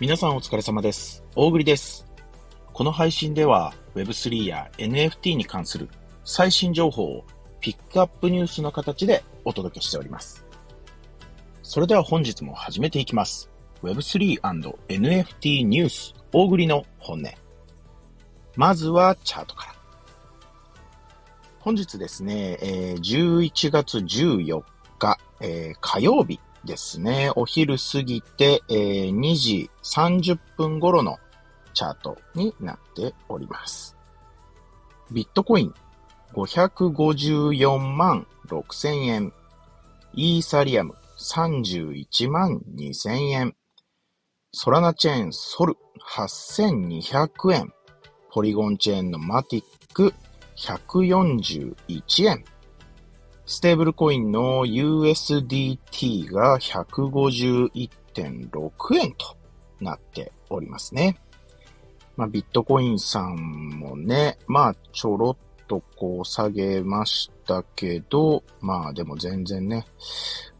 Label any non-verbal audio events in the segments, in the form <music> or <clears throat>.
皆さんお疲れ様です。大栗です。この配信では Web3 や NFT に関する最新情報をピックアップニュースの形でお届けしております。それでは本日も始めていきます。Web3&NFT ニュース大栗の本音。まずはチャートから。本日ですね、11月14日、えー、火曜日ですね、お昼過ぎて、えー、2時30分頃のチャートになっております。ビットコイン554万6千円。イーサリアム31万2千円。ソラナチェーンソル8200円。ポリゴンチェーンのマティック141円。ステーブルコインの USDT が151.6円となっておりますね。まあ、ビットコインさんもね、まあ、ちょろっとこう下げましたけど、まあでも全然ね、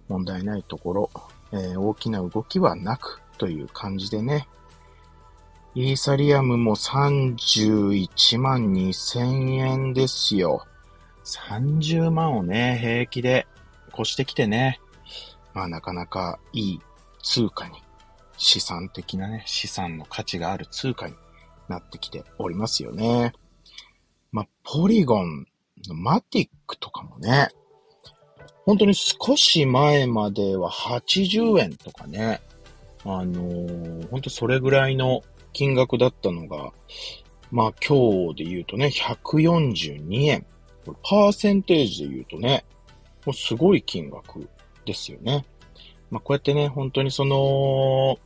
問題ないところ、えー、大きな動きはなくという感じでね、イーサリアムも31万2000円ですよ。30万をね、平気で越してきてね、まあなかなかいい通貨に、資産的なね、資産の価値がある通貨になってきておりますよね。まあ、ポリゴンのマティックとかもね、本当に少し前までは80円とかね、あのー、本当それぐらいの金額だったのが、まあ今日で言うとね、142円。これパーセンテージで言うとね、もうすごい金額ですよね。まあ、こうやってね、本当にその、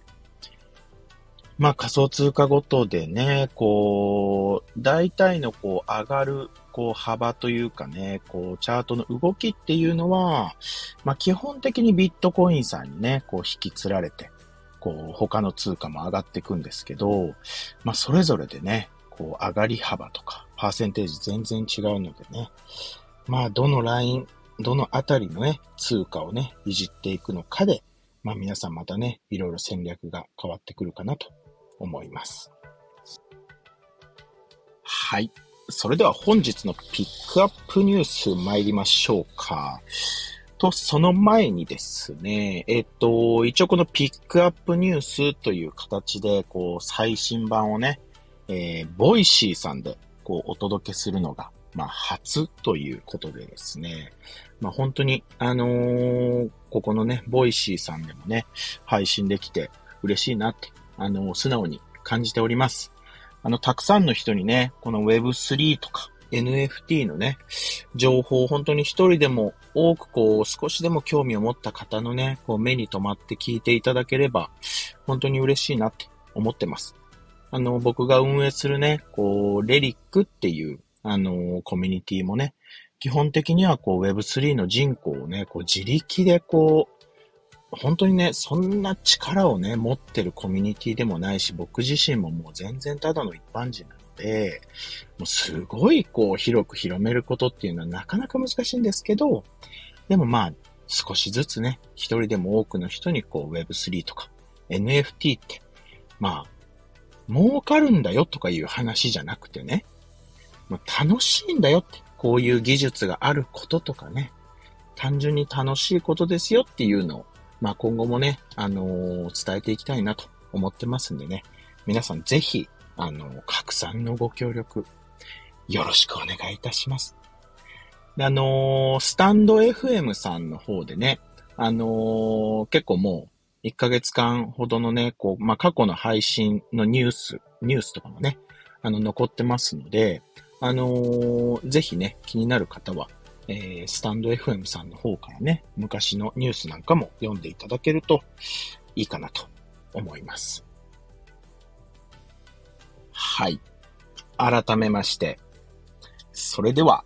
まあ、仮想通貨ごとでね、こう、大体のこう、上がる、こう、幅というかね、こう、チャートの動きっていうのは、まあ、基本的にビットコインさんにね、こう、引きつられて、こう、他の通貨も上がっていくんですけど、まあ、それぞれでね、こう、上がり幅とか、パーセンテージ全然違うのでね。まあ、どのライン、どのあたりのね、通貨をね、いじっていくのかで、まあ皆さんまたね、いろいろ戦略が変わってくるかなと思います。はい。それでは本日のピックアップニュース参りましょうか。と、その前にですね、えっと、一応このピックアップニュースという形で、こう、最新版をね、えー、 Voicy さんでこう、お届けするのが、まあ、初ということでですね、まあ、本当に、あのー、ここのね、 Voicy さんでもね、配信できて嬉しいなって、あのー、素直に感じております。あの、たくさんの人にね、この Web3 とか NFT のね、情報を本当に一人でも多くこう、少しでも興味を持った方のね、こう、目に留まって聞いていただければ、本当に嬉しいなって思ってます。あの、僕が運営するね、こう、レリックっていう、あの、コミュニティもね、基本的にはこう Web3 の人口をね、こう自力でこう、本当にね、そんな力をね、持ってるコミュニティでもないし、僕自身ももう全然ただの一般人なので、もうすごいこう広く広めることっていうのはなかなか難しいんですけど、でもまあ、少しずつね、一人でも多くの人にこう Web3 とか NFT って、まあ、儲かるんだよとかいう話じゃなくてね、ま、楽しいんだよって、こういう技術があることとかね、単純に楽しいことですよっていうのを、まあ、今後もね、あのー、伝えていきたいなと思ってますんでね、皆さんぜひ、あのー、拡散のご協力、よろしくお願いいたします。であのー、スタンド FM さんの方でね、あの結構もう、1ヶ月間ほどのね、こう、まあ、過去の配信のニュース、ニュースとかもね、あの、残ってますので、あのー、ぜひね、気になる方は、えー、スタンド FM さんの方からね、昔のニュースなんかも読んでいただけるといいかなと思います。はい。改めまして、それでは、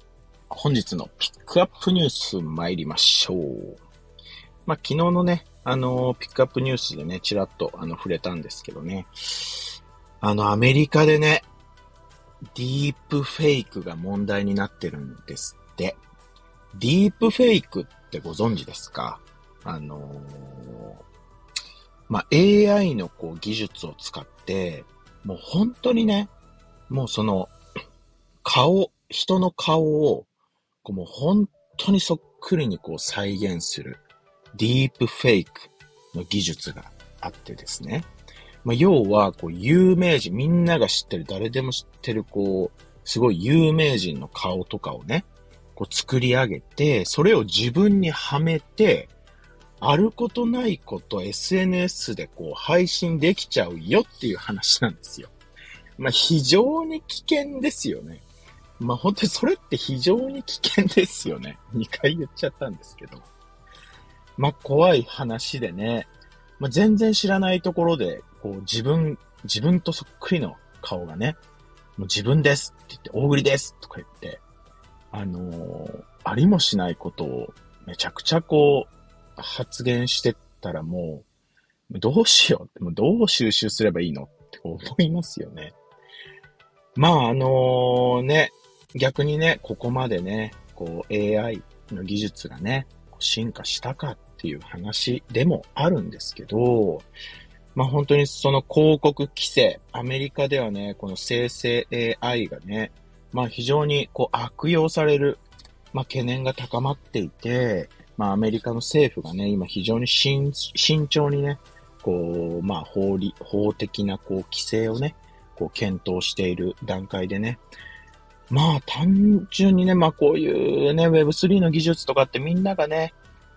本日のピックアップニュース参りましょう。まあ、昨日のね、あの、ピックアップニュースでね、ちらっとあの触れたんですけどね。あの、アメリカでね、ディープフェイクが問題になってるんですって。ディープフェイクってご存知ですか？あのまあ、AI のこう技術を使って、もう本当にね、もうその、顔、人の顔を、こうもう本当にそっくりにこう再現する、ディープフェイクの技術があってですね。まあ、要は、こう、有名人、みんなが知ってる、誰でも知ってる、こう、すごい有名人の顔とかをね、こう作り上げて、それを自分にはめて、あることないこと SNS でこう配信できちゃうよっていう話なんですよ。まあ非常に危険ですよね。まあ本当にそれって非常に危険ですよね。2回言っちゃったんですけど。まあ怖い話でね、まあ、全然知らないところで、こう自分、自分とそっくりの顔がね、もう自分ですって言って、大栗ですとか言って、あのー、ありもしないことをめちゃくちゃこう、発言してったらもう、どうしようもうどう収集すればいいのって思いますよね。まあ、あのー、ね、逆にね、ここまでね、こう AI の技術がね、進化したかっっていう話でもあるんですけど、まあ本当にその広告規制、アメリカではね、この生成 AI がね、まあ非常にこう悪用される、まあ懸念が高まっていて、まあアメリカの政府がね、今非常に慎重にね、こう、まあ法理、法的なこう規制をね、こう検討している段階でね、まあ単純にね、まあこういうね、Web3 の技術とかってみんながね、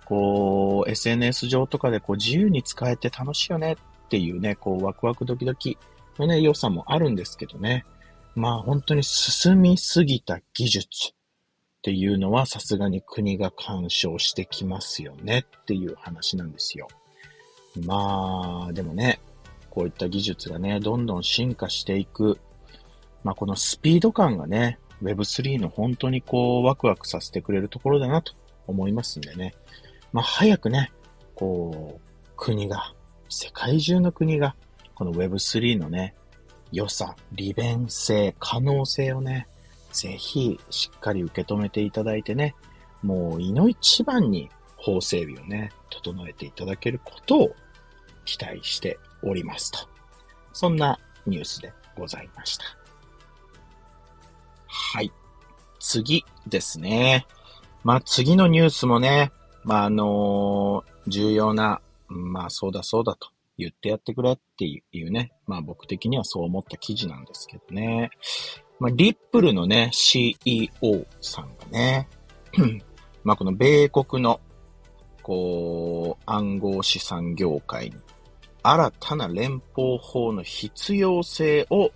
こう、SNS 上とかでこう自由に使えて楽しいよねっていうね、こうワクワクドキドキのね、良さもあるんですけどね。まあ本当に進みすぎた技術。っていうのはさすがに国が干渉してきますよねっていう話なんですよ。まあ、でもね、こういった技術がね、どんどん進化していく。まあこのスピード感がね、Web3 の本当にこうワクワクさせてくれるところだなと思いますんでね。まあ早くね、こう、国が、世界中の国が、この Web3 のね、良さ、利便性、可能性をね、ぜひしっかり受け止めていただいてね、もう、いの一番に法整備をね、整えていただけることを期待しておりますと。そんなニュースでございました。はい。次ですね。まあ、次のニュースもね、まあ、あのー、重要な、まあ、そうだそうだと言ってやってくれっていうね、まあ僕的にはそう思った記事なんですけどね。まあ、リップルのね、CEO さんがね、<clears throat> まあ、この米国の、こう、暗号資産業界に、新たな連邦法の必要性を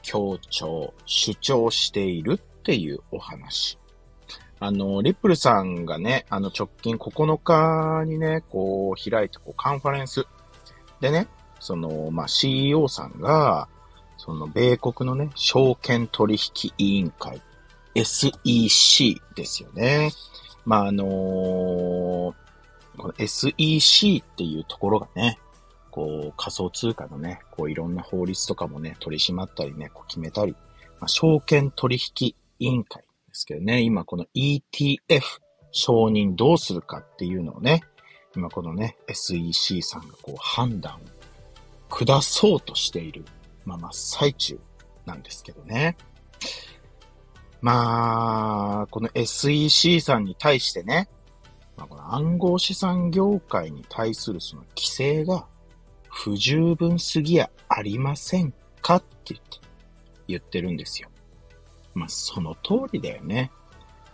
強調、主張しているっていうお話。あの、リップルさんがね、あの直近9日にね、こう開いたこうカンファレンスでね、その、まあ、CEO さんが、その米国のね、証券取引委員会、SEC ですよね。まあ、あのー、この SEC っていうところがね、こう仮想通貨のね、こういろんな法律とかもね、取り締まったりね、こう決めたり、まあ、証券取引委員会ですけどね、今この ETF 承認どうするかっていうのをね、今このね、SEC さんがこう判断を下そうとしているまあ、真っ最中なんですけどね。まあ、この SEC さんに対してね、まあ、この暗号資産業界に対するその規制が不十分すぎやありませんかって言って、言ってるんですよ。まあ、その通りだよね。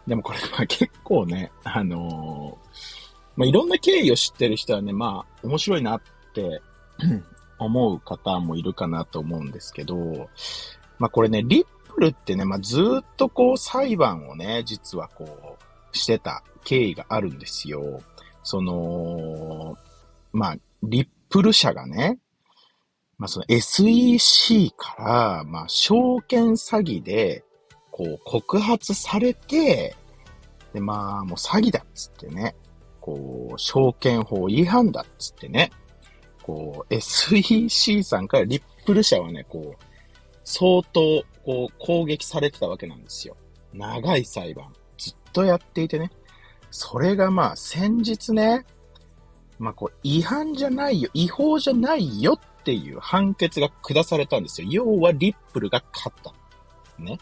でもこれは結構ね、あのー、まあ、いろんな経緯を知ってる人はね、まあ、面白いなって <clears throat> 思う方もいるかなと思うんですけど、まあこれね、リップルってね、まあずっとこう裁判をね、実はこうしてた経緯があるんですよ。その、まあ、リップル社がね、まあその SEC から、まあ証券詐欺で、こう告発されて、で、まあもう詐欺だっつってね、こう、証券法違反だっつってね、こう、SEC さんからリップル社はね、こう、相当、こう、攻撃されてたわけなんですよ。長い裁判。ずっとやっていてね。それがまあ、先日ね、まあ、こう、違反じゃないよ、違法じゃないよっていう判決が下されたんですよ。要は、リップルが勝った。ね。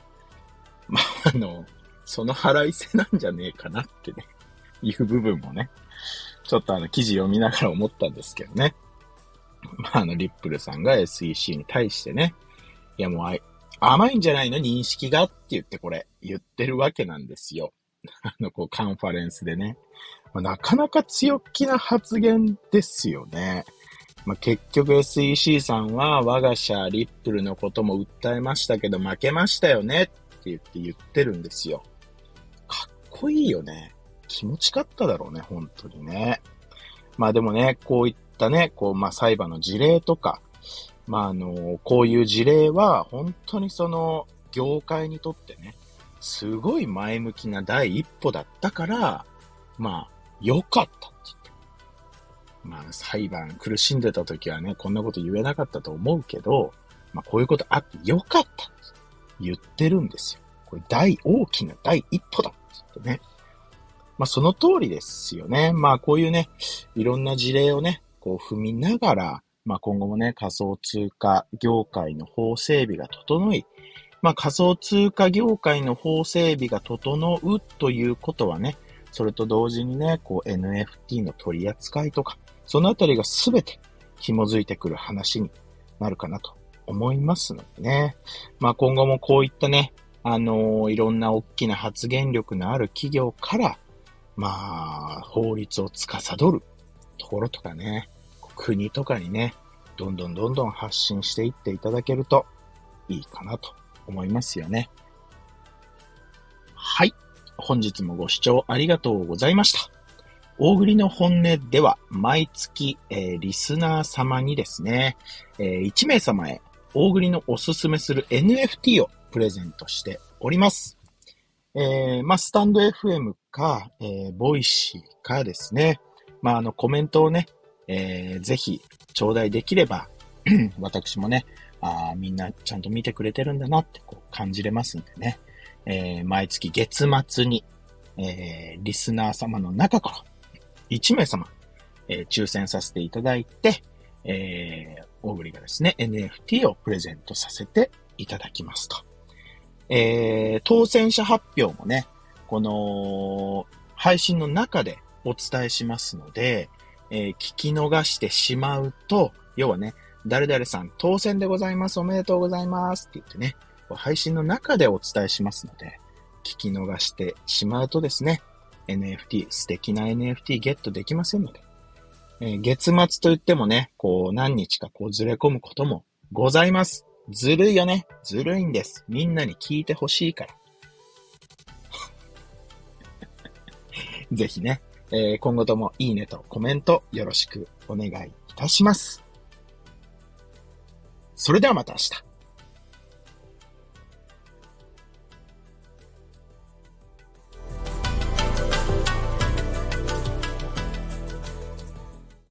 まあ、あの、その払いせなんじゃねえかなってね、いう部分もね、ちょっとあの、記事読みながら思ったんですけどね。まあ、あの、リップルさんが SEC に対してね、いやもうあ、甘いんじゃないの認識がって言ってこれ、言ってるわけなんですよ。あの、こう、カンファレンスでね。まあ、なかなか強気な発言ですよね。まあ、結局 SEC さんは我が社リップルのことも訴えましたけど負けましたよねっって言って言ってるんですよ。かっこいいよね。気持ちかっただろうね、本当にね。まあでもね、こういったね、こう、まあ裁判の事例とか、まああの、こういう事例は本当にその業界にとってね、すごい前向きな第一歩だったから、まあ、良かったって言って。まあ、裁判苦しんでた時はね、こんなこと言えなかったと思うけど、まあ、こういうことあって良かったって言ってるんですよ。これ大、大きな第一歩だってってね。まあ、その通りですよね。まあ、こういうね、いろんな事例をね、こう踏みながら、まあ、今後もね、仮想通貨業界の法整備が整い、まあ、仮想通貨業界の法整備が整うということはね、それと同時にね、こう NFT の取り扱いとか、そのあたりがすべて紐づいてくる話になるかなと思いますのでね。まあ今後もこういったね、あのー、いろんな大きな発言力のある企業から、まあ、法律を司るところとかね、国とかにね、どんどんどんどん発信していっていただけるといいかなと思いますよね。はい。本日もご視聴ありがとうございました。大栗の本音では、毎月、えー、リスナー様にですね、えー、1名様へ、大栗のおすすめする NFT をプレゼントしております。えー、まあ、 stand.fm か、えー、 Voicy かですね、まあ、あの、コメントをね、えー、ぜひ、頂戴できれば、<clears throat> 私もね、あみんなちゃんと見てくれてるんだなってこう感じれますんでね。えー、毎月月末に、えー、リスナー様の中から1名様、えー、抽選させていただいて、えー、大栗がですね、NFT をプレゼントさせていただきますと。えー、当選者発表もね、この配信の中でお伝えしますので、えー、聞き逃してしまうと、要はね、誰々さん当選でございます。おめでとうございますって言ってね、配信の中でお伝えしますので、聞き逃してしまうとですね、NFT、素敵な NFT ゲットできませんので、え、月末と言ってもね、こう何日かこうずれ込むこともございます。ずるいよね。ずるいんです。みんなに聞いてほしいから。<laughs> ぜひね、えー、今後ともいいねとコメントよろしくお願いいたします。それではまた明日。